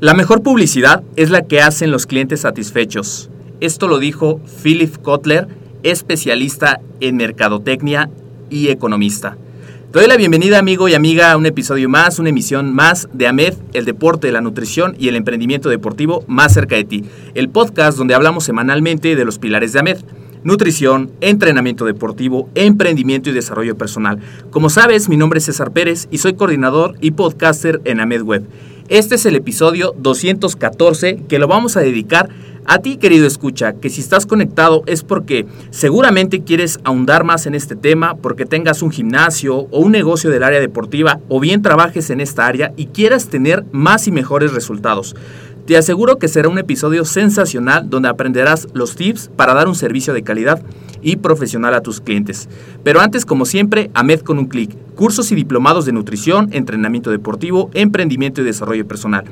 La mejor publicidad es la que hacen los clientes satisfechos. Esto lo dijo Philip Kotler, especialista en mercadotecnia y economista. Te doy la bienvenida amigo y amiga a un episodio más, una emisión más de AMED, el deporte, la nutrición y el emprendimiento deportivo más cerca de ti. El podcast donde hablamos semanalmente de los pilares de AMED. Nutrición, entrenamiento deportivo, emprendimiento y desarrollo personal. Como sabes, mi nombre es César Pérez y soy coordinador y podcaster en AMED Web. Este es el episodio 214 que lo vamos a dedicar a ti, querido escucha, que si estás conectado es porque seguramente quieres ahondar más en este tema, porque tengas un gimnasio o un negocio del área deportiva o bien trabajes en esta área y quieras tener más y mejores resultados. Te aseguro que será un episodio sensacional donde aprenderás los tips para dar un servicio de calidad y profesional a tus clientes. Pero antes, como siempre, AMED con un clic. Cursos y diplomados de nutrición, entrenamiento deportivo, emprendimiento y desarrollo personal.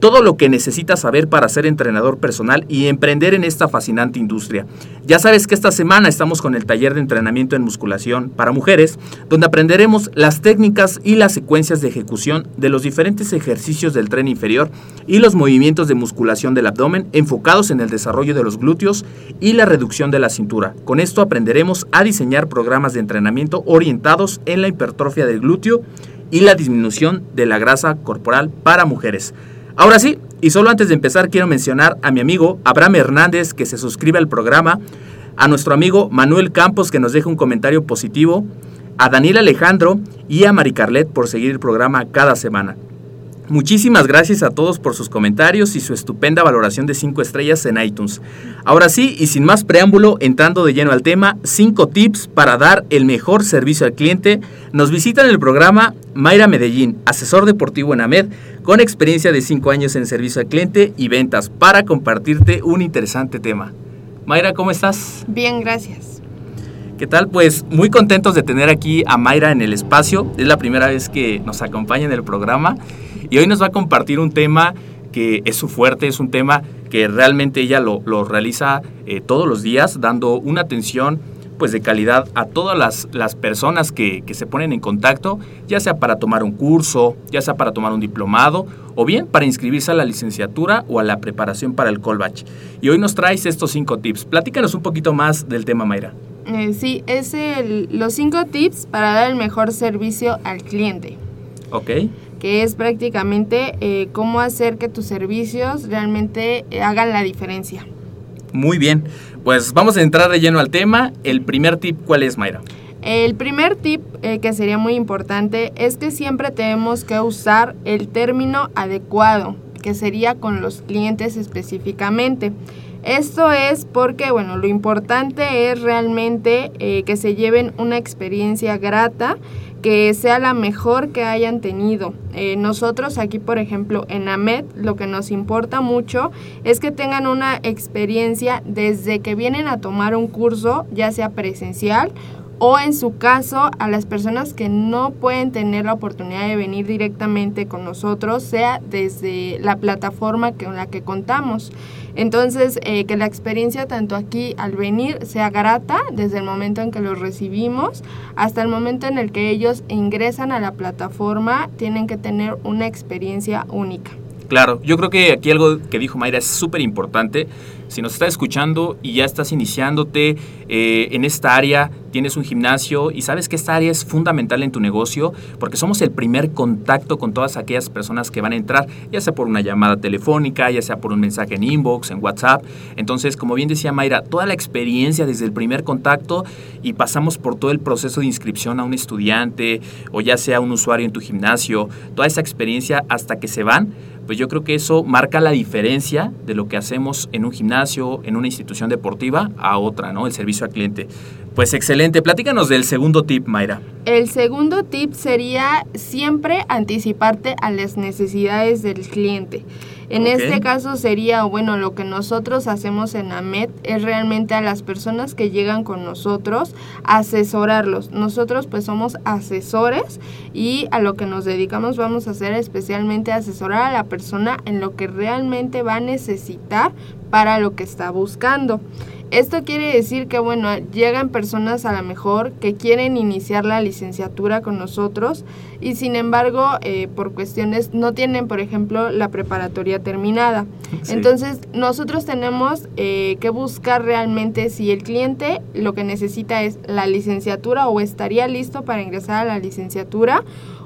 Todo lo que necesitas saber para ser entrenador personal y emprender en esta fascinante industria. Ya sabes que esta semana estamos con el taller de entrenamiento en musculación para mujeres, donde aprenderemos las técnicas y las secuencias de ejecución de los diferentes ejercicios del tren inferior y los movimientos de musculación del abdomen enfocados en el desarrollo de los glúteos y la reducción de la cintura. Con esto aprenderemos a diseñar programas de entrenamiento orientados en la hipertrofia del glúteo y la disminución de la grasa corporal para mujeres. Ahora sí, y solo antes de empezar quiero mencionar a mi amigo Abraham Hernández que se suscribe al programa, a nuestro amigo Manuel Campos que nos deja un comentario positivo, a Daniel Alejandro y a Mari Carlet por seguir el programa cada semana. Muchísimas gracias a todos por sus comentarios y su estupenda valoración de 5 estrellas en iTunes. Ahora sí, y sin más preámbulo, entrando de lleno al tema, 5 tips para dar el mejor servicio al cliente. Nos visitan en el programa Mayra Medellín, asesor deportivo en AMED, con experiencia de 5 años en servicio al cliente y ventas, para compartirte un interesante tema. Mayra, ¿cómo estás? Bien, gracias. ¿Qué tal? Pues muy contentos de tener aquí a Mayra en el espacio. Es la primera vez que nos acompaña en el programa y hoy nos va a compartir un tema que es su fuerte, es un tema que realmente ella lo, lo realiza eh, todos los días, dando una atención pues de calidad a todas las, las personas que, que, se ponen en contacto, ya sea para tomar un curso, ya sea para tomar un diplomado, o bien para inscribirse a la licenciatura o a la preparación para el Colbach. Y hoy nos traes estos cinco tips. Platícanos un poquito más del tema, Mayra. Eh, sí, es el, los cinco tips para dar el mejor servicio al cliente. Ok que es prácticamente eh, cómo hacer que tus servicios realmente eh, hagan la diferencia. Muy bien, pues vamos a entrar de lleno al tema. El primer tip, ¿cuál es, Mayra? El primer tip eh, que sería muy importante es que siempre tenemos que usar el término adecuado, que sería con los clientes específicamente. Esto es porque, bueno, lo importante es realmente eh, que se lleven una experiencia grata, que sea la mejor que hayan tenido. Eh, nosotros aquí, por ejemplo, en AMED, lo que nos importa mucho es que tengan una experiencia desde que vienen a tomar un curso, ya sea presencial o en su caso a las personas que no pueden tener la oportunidad de venir directamente con nosotros, sea desde la plataforma con la que contamos. Entonces, eh, que la experiencia tanto aquí al venir sea grata desde el momento en que los recibimos hasta el momento en el que ellos ingresan a la plataforma, tienen que tener una experiencia única. Claro, yo creo que aquí algo que dijo Mayra es súper importante. Si nos estás escuchando y ya estás iniciándote eh, en esta área, tienes un gimnasio y sabes que esta área es fundamental en tu negocio porque somos el primer contacto con todas aquellas personas que van a entrar, ya sea por una llamada telefónica, ya sea por un mensaje en inbox, en WhatsApp. Entonces, como bien decía Mayra, toda la experiencia desde el primer contacto y pasamos por todo el proceso de inscripción a un estudiante o ya sea un usuario en tu gimnasio, toda esa experiencia hasta que se van pues yo creo que eso marca la diferencia de lo que hacemos en un gimnasio, en una institución deportiva, a otra, ¿no? El servicio al cliente. Pues excelente. Platícanos del segundo tip, Mayra. El segundo tip sería siempre anticiparte a las necesidades del cliente. En este caso sería, bueno, lo que nosotros hacemos en AMET es realmente a las personas que llegan con nosotros, asesorarlos. Nosotros pues somos asesores y a lo que nos dedicamos vamos a hacer especialmente asesorar a la persona en lo que realmente va a necesitar para lo que está buscando. Esto quiere decir que, bueno, llegan personas a lo mejor que quieren iniciar la licenciatura con nosotros y sin embargo, eh, por cuestiones, no tienen, por ejemplo, la preparatoria terminada. Entonces, nosotros tenemos eh, que buscar realmente si el cliente lo que necesita es la licenciatura o estaría listo para ingresar a la licenciatura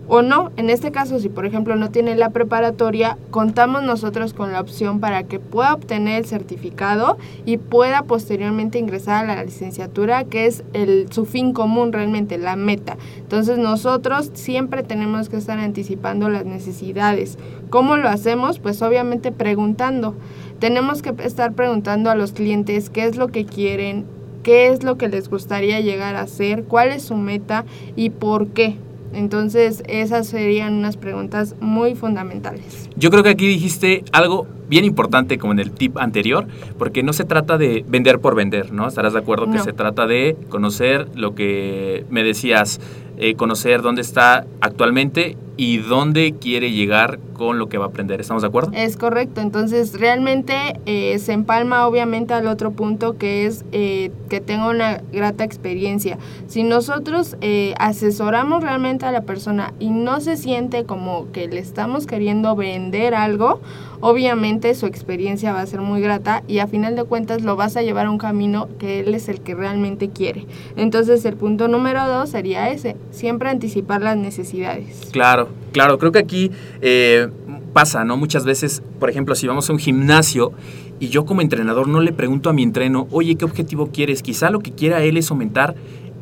o no. En este caso, si por ejemplo no tiene la preparatoria, contamos nosotros con la opción para que pueda obtener el certificado y pueda posteriormente ingresar a la licenciatura, que es el, su fin común realmente, la meta. Entonces nosotros siempre tenemos que estar anticipando las necesidades. ¿Cómo lo hacemos? Pues obviamente preguntando. Tenemos que estar preguntando a los clientes qué es lo que quieren, qué es lo que les gustaría llegar a hacer, cuál es su meta y por qué. Entonces, esas serían unas preguntas muy fundamentales. Yo creo que aquí dijiste algo bien importante como en el tip anterior, porque no se trata de vender por vender, ¿no? Estarás de acuerdo que se trata de conocer lo que me decías, eh, conocer dónde está actualmente y dónde quiere llegar con lo que va a aprender. ¿Estamos de acuerdo? Es correcto. Entonces, realmente eh, se empalma obviamente al otro punto que es eh, que tenga una grata experiencia. Si nosotros asesoramos realmente a la persona y no se siente como que le estamos queriendo vender algo, obviamente su experiencia va a ser muy grata y a final de cuentas lo vas a llevar a un camino que él es el que realmente quiere. Entonces, el punto número dos sería ese, siempre anticipar las necesidades. Claro, claro, creo que aquí eh, pasa, ¿no? Muchas veces, por ejemplo, si vamos a un gimnasio y yo como entrenador no le pregunto a mi entreno, oye, ¿qué objetivo quieres? Quizá lo que quiera él es aumentar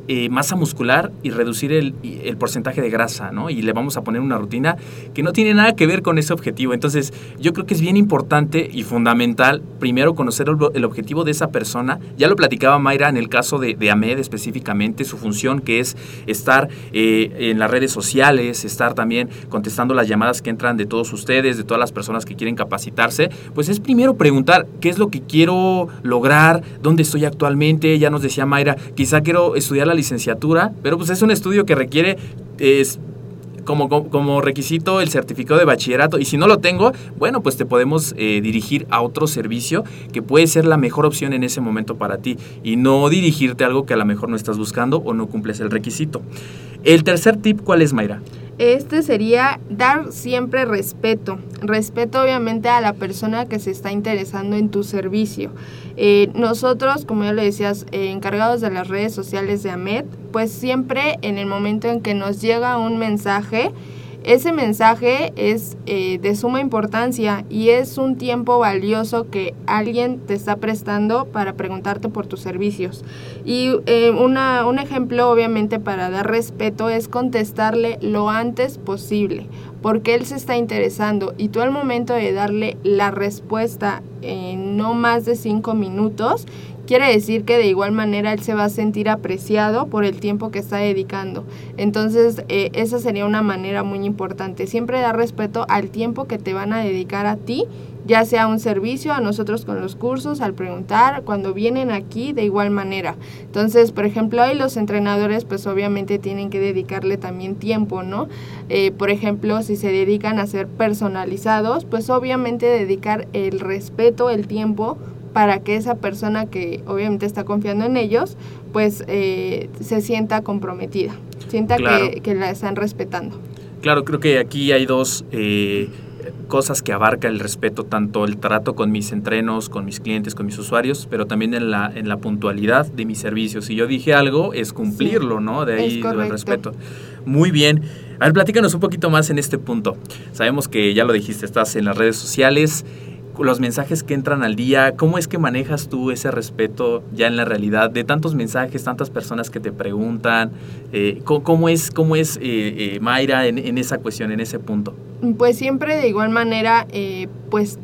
eh, masa muscular y reducir el, el, porcentaje de grasa, ¿no? Y le vamos a poner una rutina que no tiene nada que ver con ese objetivo. Entonces, yo creo que es bien importante y fundamental primero conocer el, objetivo de esa persona. Ya lo platicaba Mayra en el caso de, de Ahmed específicamente, su función que es estar eh, en las redes sociales, estar también contestando las llamadas que entran de todos ustedes, de todas las personas que quieren capacitarse, pues es primero preguntar qué es lo que quiero lograr, dónde estoy actualmente. Ya nos decía Mayra, quizá quiero estudiar la licenciatura, pero pues es un estudio que requiere es, como, como, requisito el certificado de bachillerato y si no lo tengo, bueno, pues te podemos eh, dirigir a otro servicio que puede ser la mejor opción en ese momento para ti y no dirigirte a algo que a lo mejor no estás buscando o no cumples el requisito. El tercer tip, ¿cuál es, Mayra? Este sería dar siempre respeto. Respeto obviamente a la persona que se está interesando en tu servicio. Eh, nosotros, como ya lo decías, eh, encargados de las redes sociales de AMED, pues siempre en el momento en que nos llega un mensaje, ese mensaje es eh, de suma importancia y es un tiempo valioso que alguien te está prestando para preguntarte por tus servicios. Y una, un ejemplo, obviamente, para dar respeto es contestarle lo antes posible porque él se está interesando y tú al momento de darle la respuesta en no más de cinco minutos, quiere decir que de igual manera él se va a sentir apreciado por el tiempo que está dedicando. Entonces, eh, esa sería una manera muy importante. Siempre dar respeto al tiempo que te van a dedicar a ti, ya sea un servicio, a nosotros con los cursos, al preguntar, cuando vienen aquí, de igual manera. Entonces, por ejemplo, hoy los entrenadores, pues obviamente tienen que dedicarle también tiempo, ¿no? Eh, por ejemplo, si se dedican a ser personalizados, pues obviamente dedicar el respeto, el tiempo para que esa persona que obviamente está confiando en ellos, pues eh, se sienta comprometida, sienta que, la están respetando. Claro, creo que aquí hay dos eh, cosas que abarca el respeto, tanto el trato con mis entrenos, con mis clientes, con mis usuarios, pero también en la, en la puntualidad de mis servicios. Si yo dije algo, es cumplirlo, ¿no? De ahí el respeto. Muy bien. A ver, platícanos un poquito más en este punto. Sabemos que ya lo dijiste, estás en las redes sociales los mensajes que entran al día, ¿cómo es que manejas tú ese respeto ya en la realidad de tantos mensajes, tantas personas que te preguntan? Eh, ¿cómo, es, cómo es eh, eh, Mayra en, esa cuestión, en ese punto? Pues siempre de igual manera, pues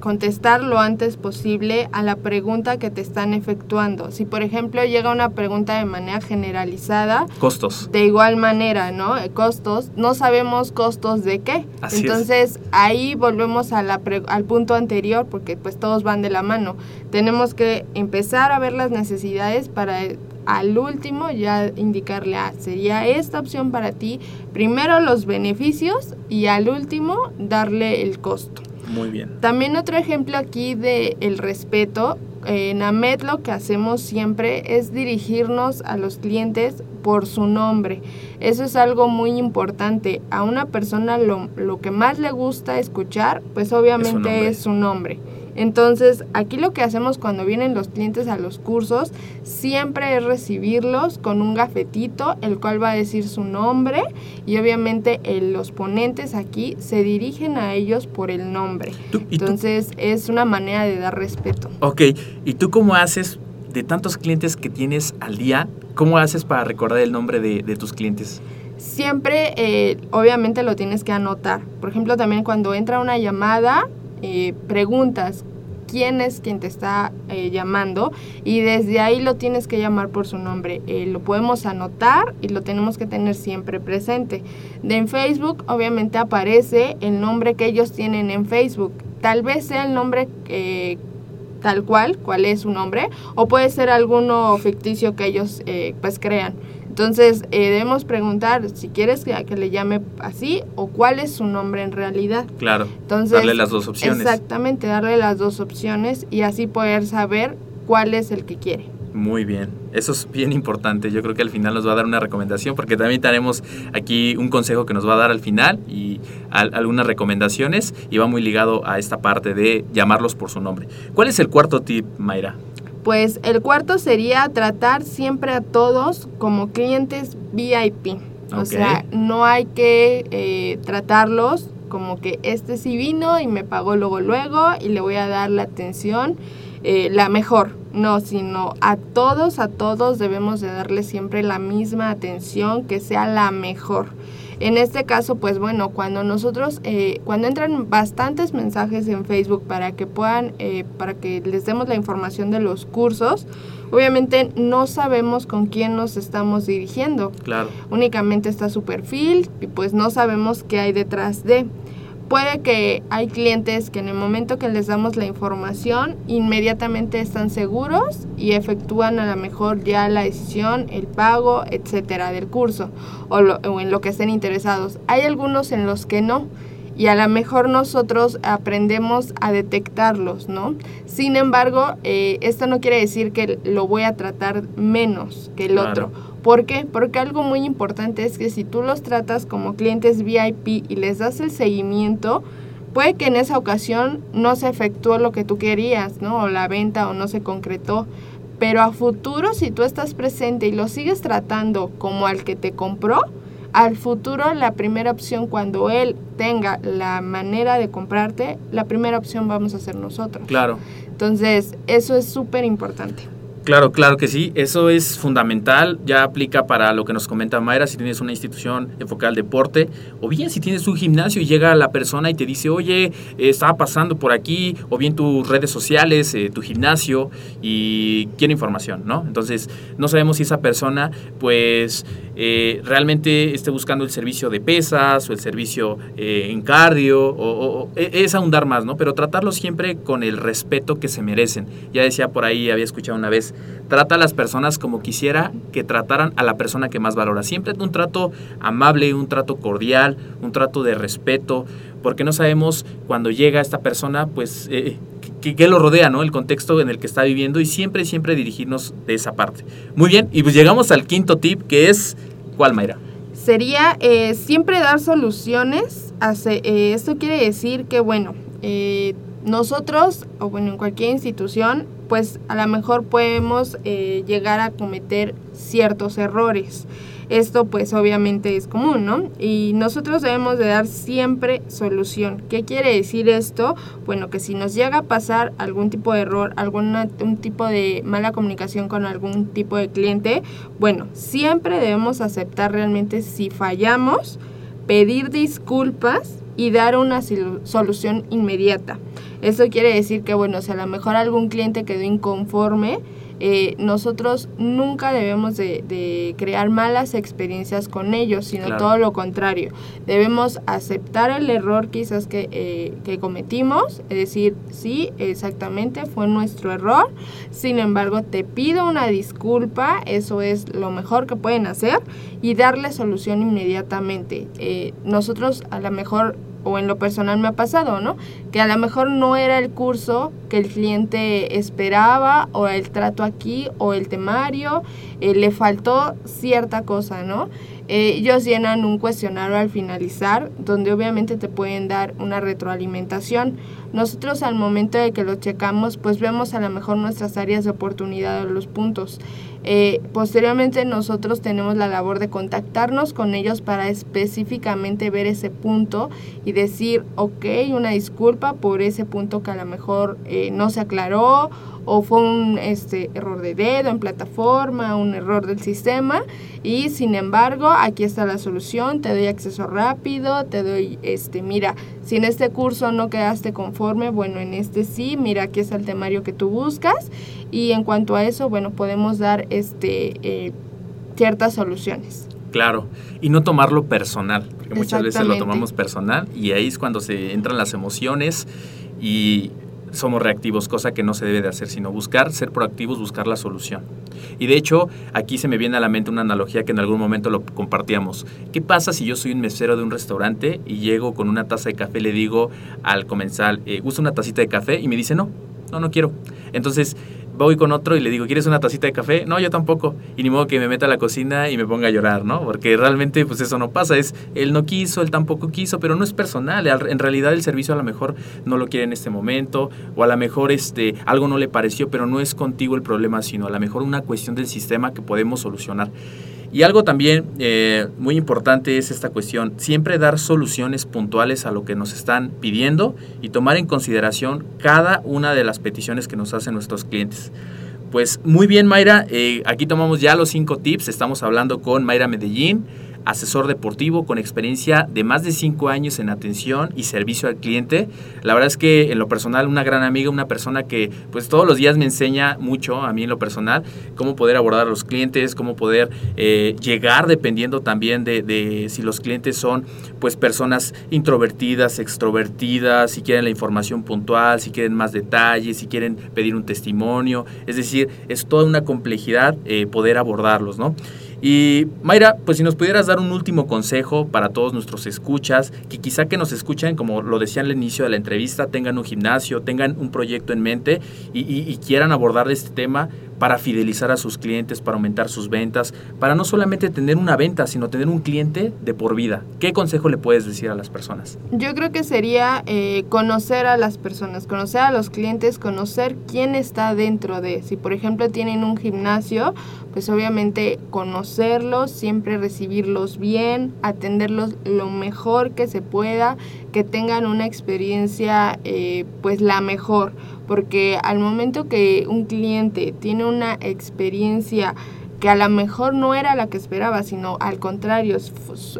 contestar lo antes posible a la pregunta que te están efectuando. Si por ejemplo llega una pregunta de manera generalizada. Costos. De igual manera, ¿no? Costos. No sabemos costos de qué. Entonces ahí volvemos a la al punto anterior anterior, porque pues todos van de la mano. Tenemos que empezar a ver las necesidades para al último ya indicarle, ah, sería esta opción para ti, primero los beneficios y al último darle el costo. Muy bien. También otro ejemplo aquí de el respeto, en AMED lo que hacemos siempre es dirigirnos a los clientes por su nombre. Eso es algo muy importante. A una persona lo, lo que más le gusta escuchar, pues obviamente es su nombre. Entonces, aquí lo que hacemos cuando vienen los clientes a los cursos, siempre es recibirlos con un gafetito, el cual va a decir su nombre y obviamente los ponentes aquí se dirigen a ellos por el nombre. Entonces, es una manera de dar respeto. Ok, ¿y tú cómo haces de tantos clientes que tienes al día? ¿Cómo haces para recordar el nombre de, tus clientes? Siempre, eh, obviamente, lo tienes que anotar. Por ejemplo, también cuando entra una llamada, eh, preguntas quién es quien te está eh, llamando y desde ahí lo tienes que llamar por su nombre. Eh, lo podemos anotar y lo tenemos que tener siempre presente. De en Facebook obviamente aparece el nombre que ellos tienen en Facebook. Tal vez sea el nombre tal cual, cuál es su nombre, o puede ser alguno ficticio que ellos pues crean. Entonces, eh, debemos preguntar si quieres que, que, le llame así o cuál es su nombre en realidad. Claro. Entonces, darle las dos opciones. Exactamente, darle las dos opciones y así poder saber cuál es el que quiere. Muy bien, eso es bien importante. Yo creo que al final nos va a dar una recomendación porque también tenemos aquí un consejo que nos va a dar al final y algunas recomendaciones y va muy ligado a esta parte de llamarlos por su nombre. ¿Cuál es el cuarto tip, Mayra? Pues el cuarto sería tratar siempre a todos como clientes VIP. O sea, no hay que eh, tratarlos como que este sí vino y me pagó luego luego y le voy a dar la atención eh, la mejor. No, sino a todos, a todos debemos de darle siempre la misma atención, que sea la mejor. En este caso, pues bueno, cuando nosotros, eh, cuando entran bastantes mensajes en Facebook para que puedan, eh, para que les demos la información de los cursos, obviamente no sabemos con quién nos estamos dirigiendo. Claro. Únicamente está su perfil y pues no sabemos qué hay detrás de. Puede que hay clientes que en el momento que les damos la información inmediatamente están seguros y efectúan a lo mejor ya la decisión, el pago, etcétera del curso o, en lo que estén interesados. Hay algunos en los que no y a lo mejor nosotros aprendemos a detectarlos, ¿no? Sin embargo, eh, esto no quiere decir que lo voy a tratar menos que el otro ¿Por qué? Porque algo muy importante es que si tú los tratas como clientes VIP y les das el seguimiento, puede que en esa ocasión no se efectuó lo que tú querías, ¿no? O la venta o no se concretó. Pero a futuro, si tú estás presente y lo sigues tratando como al que te compró, al futuro la primera opción cuando él tenga la manera de comprarte, la primera opción vamos a ser nosotros. Claro. Entonces, eso es súper importante. Claro, claro que sí, eso es fundamental, ya aplica para lo que nos comenta Mayra, si tienes una institución enfocada al deporte, o bien si tienes un gimnasio y llega la persona y te dice, oye, estaba pasando por aquí, o bien tus redes sociales, eh, tu gimnasio, y quiere información, ¿no? Entonces, no sabemos si esa persona, pues, eh, realmente esté buscando el servicio de pesas o el servicio eh, en cardio, o, o, e, es ahondar más, ¿no? Pero tratarlo siempre con el respeto que se merecen. Ya decía por ahí, había escuchado una vez, trata a las personas como quisiera que trataran a la persona que más valora. Siempre un trato amable, un trato cordial, un trato de respeto, porque no sabemos cuando llega esta persona, pues, eh, qué lo rodea, ¿no? El contexto en el que está viviendo y siempre, siempre dirigirnos de esa parte. Muy bien, y pues llegamos al quinto tip, que es, ¿cuál, Mayra? Sería eh, siempre dar soluciones. Hace, eh, esto quiere decir que, bueno, eh, nosotros, o bueno, en cualquier institución, pues a lo mejor podemos eh, llegar a cometer ciertos errores. Esto pues obviamente es común, ¿no? Y nosotros debemos de dar siempre solución. ¿Qué quiere decir esto? Bueno, que si nos llega a pasar algún tipo de error, algún un tipo de mala comunicación con algún tipo de cliente, bueno, siempre debemos aceptar realmente si fallamos, pedir disculpas y dar una solución inmediata. Esto quiere decir que, bueno, si a lo mejor algún cliente quedó inconforme, eh, nosotros nunca debemos de, de, crear malas experiencias con ellos, sino claro. todo lo contrario. Debemos aceptar el error quizás que, eh, que cometimos, es decir, sí, exactamente, fue nuestro error, sin embargo, te pido una disculpa, eso es lo mejor que pueden hacer, y darle solución inmediatamente. Eh, nosotros a lo mejor o en lo personal me ha pasado, ¿no? Que a lo mejor no era el curso que el cliente esperaba o el trato aquí o el temario, eh, le faltó cierta cosa, ¿no? Eh, ellos llenan un cuestionario al finalizar donde obviamente te pueden dar una retroalimentación. Nosotros al momento de que lo checamos pues vemos a lo mejor nuestras áreas de oportunidad o los puntos. Eh, posteriormente nosotros tenemos la labor de contactarnos con ellos para específicamente ver ese punto y decir, ok, una disculpa por ese punto que a lo mejor eh, no se aclaró o fue un este, error de dedo en plataforma, un error del sistema y sin embargo aquí está la solución, te doy acceso rápido, te doy, este, mira, si en este curso no quedaste conforme, bueno, en este sí, mira, aquí está el temario que tú buscas y en cuanto a eso, bueno, podemos dar este, eh, ciertas soluciones. Claro, y no tomarlo personal, porque muchas veces lo tomamos personal y ahí es cuando se entran las emociones y somos reactivos, cosa que no se debe de hacer, sino buscar, ser proactivos, buscar la solución. Y de hecho, aquí se me viene a la mente una analogía que en algún momento lo compartíamos. ¿Qué pasa si yo soy un mesero de un restaurante y llego con una taza de café, le digo al comensal, eh, ¿gusta una tacita de café? Y me dice, no, no, no quiero. Entonces, voy con otro y le digo, ¿quieres una tacita de café? No, yo tampoco. Y ni modo que me meta a la cocina y me ponga a llorar, ¿no? Porque realmente pues eso no pasa. Es, él no quiso, él tampoco quiso, pero no es personal. En realidad el servicio a lo mejor no lo quiere en este momento o a lo mejor este, algo no le pareció, pero no es contigo el problema, sino a lo mejor una cuestión del sistema que podemos solucionar. Y algo también eh, muy importante es esta cuestión, siempre dar soluciones puntuales a lo que nos están pidiendo y tomar en consideración cada una de las peticiones que nos hacen nuestros clientes. Pues muy bien Mayra, eh, aquí tomamos ya los cinco tips, estamos hablando con Mayra Medellín asesor deportivo con experiencia de más de cinco años en atención y servicio al cliente. La verdad es que en lo personal una gran amiga, una persona que pues todos los días me enseña mucho a mí en lo personal cómo poder abordar a los clientes, cómo poder eh, llegar dependiendo también de, de, si los clientes son pues personas introvertidas, extrovertidas, si quieren la información puntual, si quieren más detalles, si quieren pedir un testimonio. Es decir, es toda una complejidad eh, poder abordarlos, ¿no? Y Mayra, pues si nos pudieras dar un último consejo para todos nuestros escuchas, que quizá que nos escuchen, como lo decía al inicio de la entrevista, tengan un gimnasio, tengan un proyecto en mente y, y, y quieran abordar este tema para fidelizar a sus clientes, para aumentar sus ventas, para no solamente tener una venta, sino tener un cliente de por vida. ¿Qué consejo le puedes decir a las personas? Yo creo que sería eh, conocer a las personas, conocer a los clientes, conocer quién está dentro de. Si por ejemplo tienen un gimnasio, pues obviamente conocerlos, siempre recibirlos bien, atenderlos lo mejor que se pueda, que tengan una experiencia eh, pues la mejor porque al momento que un cliente tiene una experiencia que a lo mejor no era la que esperaba, sino al contrario,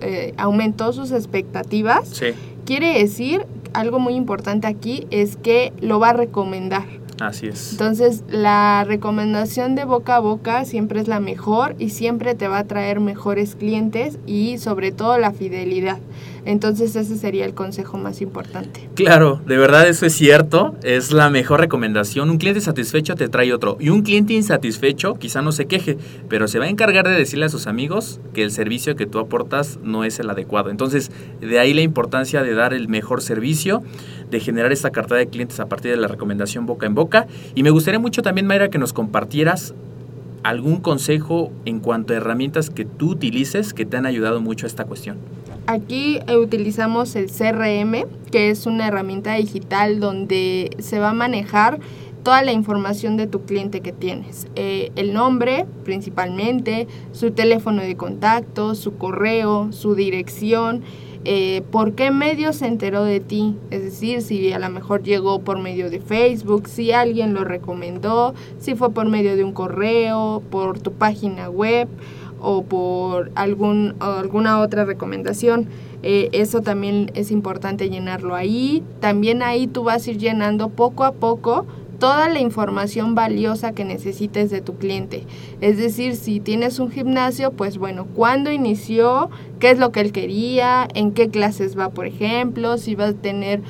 eh, aumentó sus expectativas, quiere decir, algo muy importante aquí es que lo va a recomendar. Así es. Entonces, la recomendación de boca a boca siempre es la mejor y siempre te va a traer mejores clientes y sobre todo la fidelidad. Entonces ese sería el consejo más importante. Claro, de verdad eso es cierto, es la mejor recomendación. Un cliente satisfecho te trae otro y un cliente insatisfecho quizá no se queje, pero se va a encargar de decirle a sus amigos que el servicio que tú aportas no es el adecuado. Entonces, de ahí la importancia de dar el mejor servicio, de generar esta carta de clientes a partir de la recomendación boca en boca. Y me gustaría mucho también, Mayra, que nos compartieras algún consejo en cuanto a herramientas que tú utilices que te han ayudado mucho a esta cuestión. Aquí eh, utilizamos el CRM, que es una herramienta digital donde se va a manejar toda la información de tu cliente que tienes. Eh, el nombre principalmente, su teléfono de contacto, su correo, su dirección, eh, por qué medio se enteró de ti. Es decir, si a lo mejor llegó por medio de Facebook, si alguien lo recomendó, si fue por medio de un correo, por tu página web o por algún, alguna otra recomendación. Eh, eso también es importante llenarlo ahí. También ahí tú vas a ir llenando poco a poco toda la información valiosa que necesites de tu cliente. Es decir, si tienes un gimnasio, pues bueno, cuándo inició, qué es lo que él quería, en qué clases va, por ejemplo, si va a tener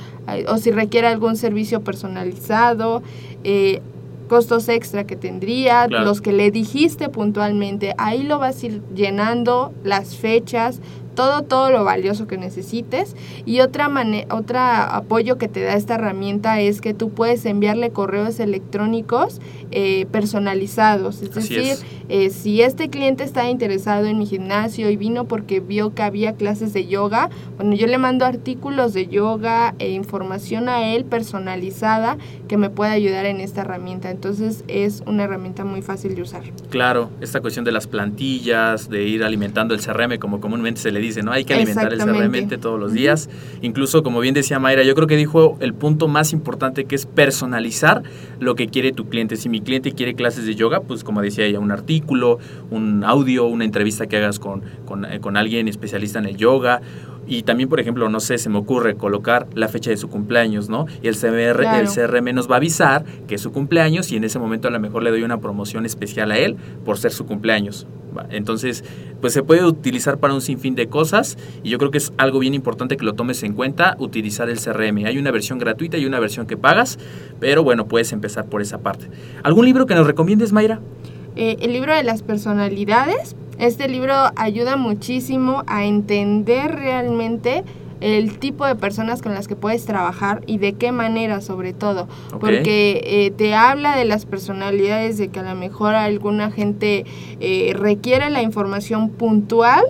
o si requiere algún servicio personalizado. Eh, costos extra que tendría, los que le dijiste puntualmente, ahí lo vas a ir llenando, las fechas, todo, todo lo valioso que necesites. Y otra, otra apoyo que te da esta herramienta es que tú puedes enviarle correos electrónicos eh, personalizados. Es decir, eh, si este cliente está interesado en mi gimnasio y vino porque vio que había clases de yoga, bueno, yo le mando artículos de yoga e información a él personalizada que me puede ayudar en esta herramienta. Entonces es una herramienta muy fácil de usar. Claro, esta cuestión de las plantillas, de ir alimentando el CRM, como comúnmente se le dice, ¿no? Hay que alimentar el CRM todos los días. Incluso, como bien decía Mayra, yo creo que dijo el punto más importante que es personalizar lo que quiere tu cliente. Si mi cliente quiere clases de yoga, pues como decía ella, un artículo, un audio, una entrevista que hagas con, con, eh, con alguien especialista en el yoga y también, por ejemplo, no sé, se me ocurre colocar la fecha de su cumpleaños, ¿no? Y el, el CRM nos va a avisar que es su cumpleaños y en ese momento a lo mejor le doy una promoción especial a él por ser su cumpleaños. Entonces, pues se puede utilizar para un sinfín de cosas y yo creo que es algo bien importante que lo tomes en cuenta, utilizar el CRM. Hay una versión gratuita y una versión que pagas, pero bueno, puedes empezar por esa parte. ¿Algún libro que nos recomiendes, Mayra? Eh, el libro de las personalidades. Este libro ayuda muchísimo a entender realmente el tipo de personas con las que puedes trabajar y de qué manera sobre todo, porque eh, te habla de las personalidades, de que a lo mejor alguna gente eh, requiere la información puntual,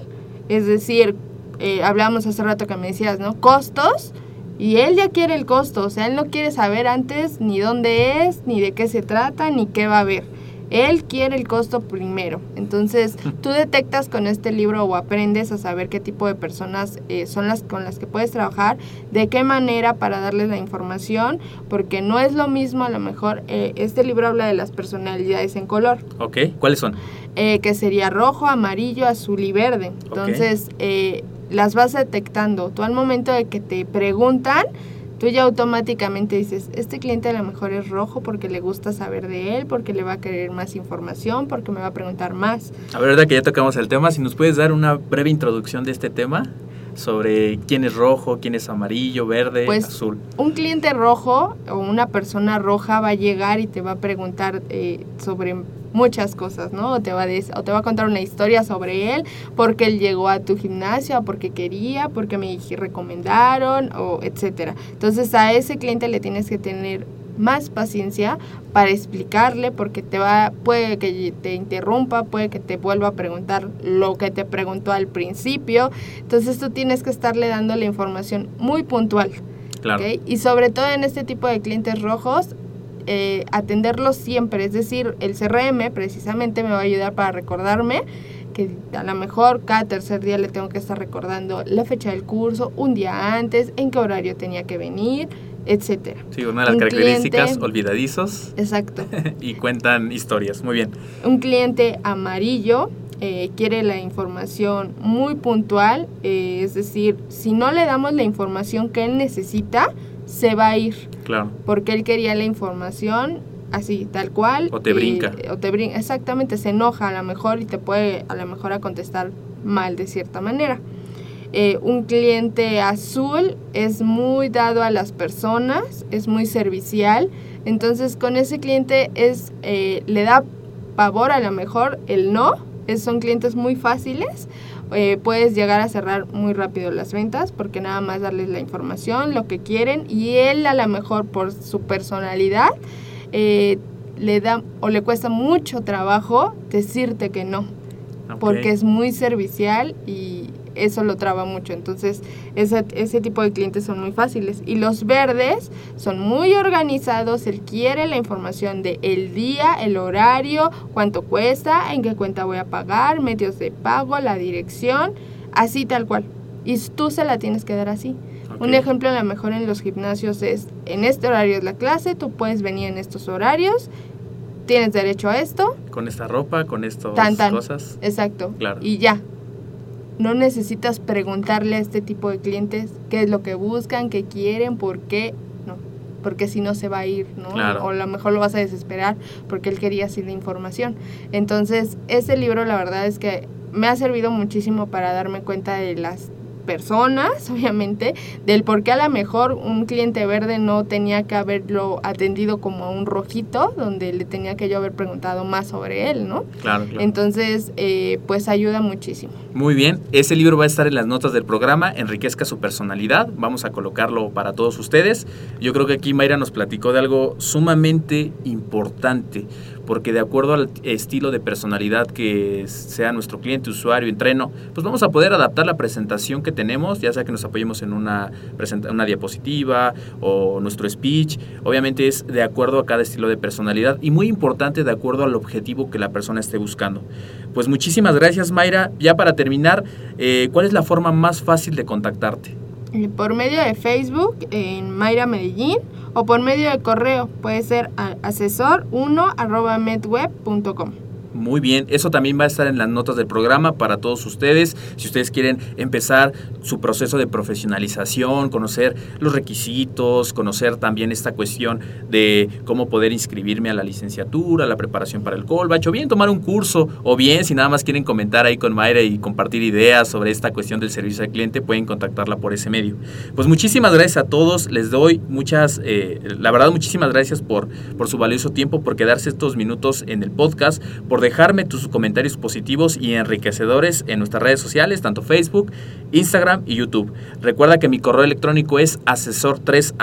es decir, eh, hablamos hace rato que me decías, ¿no? Costos. Y él ya quiere el costo, o sea, él no quiere saber antes ni dónde es, ni de qué se trata, ni qué va a haber. Él quiere el costo primero. Entonces, tú detectas con este libro o aprendes a saber qué tipo de personas eh, son las con las que puedes trabajar, de qué manera para darles la información, porque no es lo mismo a lo mejor. Eh, este libro habla de las personalidades en color. Ok, ¿cuáles son? Eh, que sería rojo, amarillo, azul y verde. Entonces, las vas detectando. Tú al momento de que te preguntan, tú ya automáticamente dices, este cliente a lo mejor es rojo porque le gusta saber de él, porque le va a querer más información, porque me va a preguntar más. A ver, verdad que ya tocamos el tema, si nos puedes dar una breve introducción de este tema sobre quién es rojo, quién es amarillo, verde, pues, azul. Un cliente rojo o una persona roja va a llegar y te va a preguntar eh, sobre muchas cosas, ¿no? O te, va a o te va a contar una historia sobre él, porque él llegó a tu gimnasio, porque quería, porque me recomendaron, o etcétera. Entonces a ese cliente le tienes que tener más paciencia para explicarle porque te va puede que te interrumpa, puede que te vuelva a preguntar lo que te preguntó al principio. Entonces tú tienes que estarle dando la información muy puntual. Claro. Y sobre todo en este tipo de clientes rojos, eh, atenderlos siempre. Es decir, el CRM precisamente me va a ayudar para recordarme que a lo mejor cada tercer día le tengo que estar recordando la fecha del curso, un día antes, en qué horario tenía que venir, etcétera. Sí, una de las Un características, cliente- olvidadizos Exacto. y cuentan historias. Muy bien. Un cliente amarillo eh, quiere la información muy puntual, eh, es decir, si no le damos la información que él necesita, se va a ir, Claro. porque él quería la información así, tal cual. O te brinca. O te brinca, exactamente, se enoja a lo mejor y te puede a lo mejor a contestar mal de cierta manera. Eh, un cliente azul es muy dado a las personas, es muy servicial, entonces con ese cliente es eh, le da pavor a lo mejor el no, es- son clientes muy fáciles, eh, puedes llegar a cerrar muy rápido las ventas porque nada más darles la información, lo que quieren y él a lo mejor por su personalidad eh, le da o le cuesta mucho trabajo decirte que no porque es muy servicial y eso lo traba mucho. Entonces, ese, ese tipo de clientes son muy fáciles. Y los verdes son muy organizados, él quiere la información de el día, el horario, cuánto cuesta, en qué cuenta voy a pagar, medios de pago, la dirección, así tal cual. Y tú se la tienes que dar así. Un ejemplo, a lo mejor en los gimnasios es, en este horario es la clase, tú puedes venir en estos horarios, tienes derecho a esto, Con esta ropa, con estas Tan, tan. cosas. Exacto. Claro. Y ya. No necesitas preguntarle a este tipo de clientes qué es lo que buscan, qué quieren, por qué. No. Porque si no se va a ir, ¿no? Claro. O a lo mejor lo vas a desesperar porque él quería así la información. Entonces, ese libro la verdad es que me ha servido muchísimo para darme cuenta de las personas, obviamente, del por qué a lo mejor un cliente verde no tenía que haberlo atendido como a un rojito, donde le tenía que yo haber preguntado más sobre él, ¿no? Claro, claro. Entonces, eh, pues ayuda muchísimo. Muy bien, ese libro va a estar en las notas del programa, Enriquezca su personalidad, vamos a colocarlo para todos ustedes. Yo creo que aquí Mayra nos platicó de algo sumamente importante, porque de acuerdo al estilo de personalidad que sea nuestro cliente, usuario, entreno, pues vamos a poder adaptar la presentación que tenemos, ya sea que nos apoyemos en una, una diapositiva o nuestro speech, obviamente es de acuerdo a cada estilo de personalidad y muy importante de acuerdo al objetivo que la persona esté buscando. Pues muchísimas gracias Mayra. Ya para terminar, eh, ¿cuál es la forma más fácil de contactarte? Eh, Por medio de Facebook en Mayra Medellín o por medio de correo puede ser a- asesor1 arroba medweb.com. Muy bien, eso también va a estar en las notas del programa para todos ustedes. Si ustedes quieren empezar su proceso de profesionalización, conocer los requisitos, conocer también esta cuestión de cómo poder inscribirme a la licenciatura, la preparación para el Colbach, o bien tomar un curso, o bien si nada más quieren comentar ahí con Mayra y compartir ideas sobre esta cuestión del servicio al cliente, pueden contactarla por ese medio. Pues muchísimas gracias a todos, les doy muchas, eh, la verdad muchísimas gracias por, por su valioso tiempo, por quedarse estos minutos en el podcast, por dejarme tus comentarios positivos y enriquecedores en nuestras redes sociales, tanto Facebook, Instagram y YouTube. Recuerda que mi correo electrónico es asesor3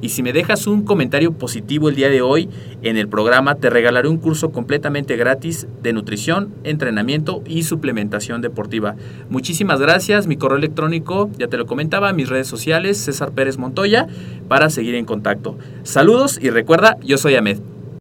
y si me dejas un comentario positivo el día de hoy en el programa, te regalaré un curso completamente gratis de nutrición, entrenamiento y suplementación deportiva. Muchísimas gracias, mi correo electrónico, ya te lo comentaba, mis redes sociales, César Pérez Montoya, para seguir en contacto. Saludos y recuerda, yo soy Ahmed.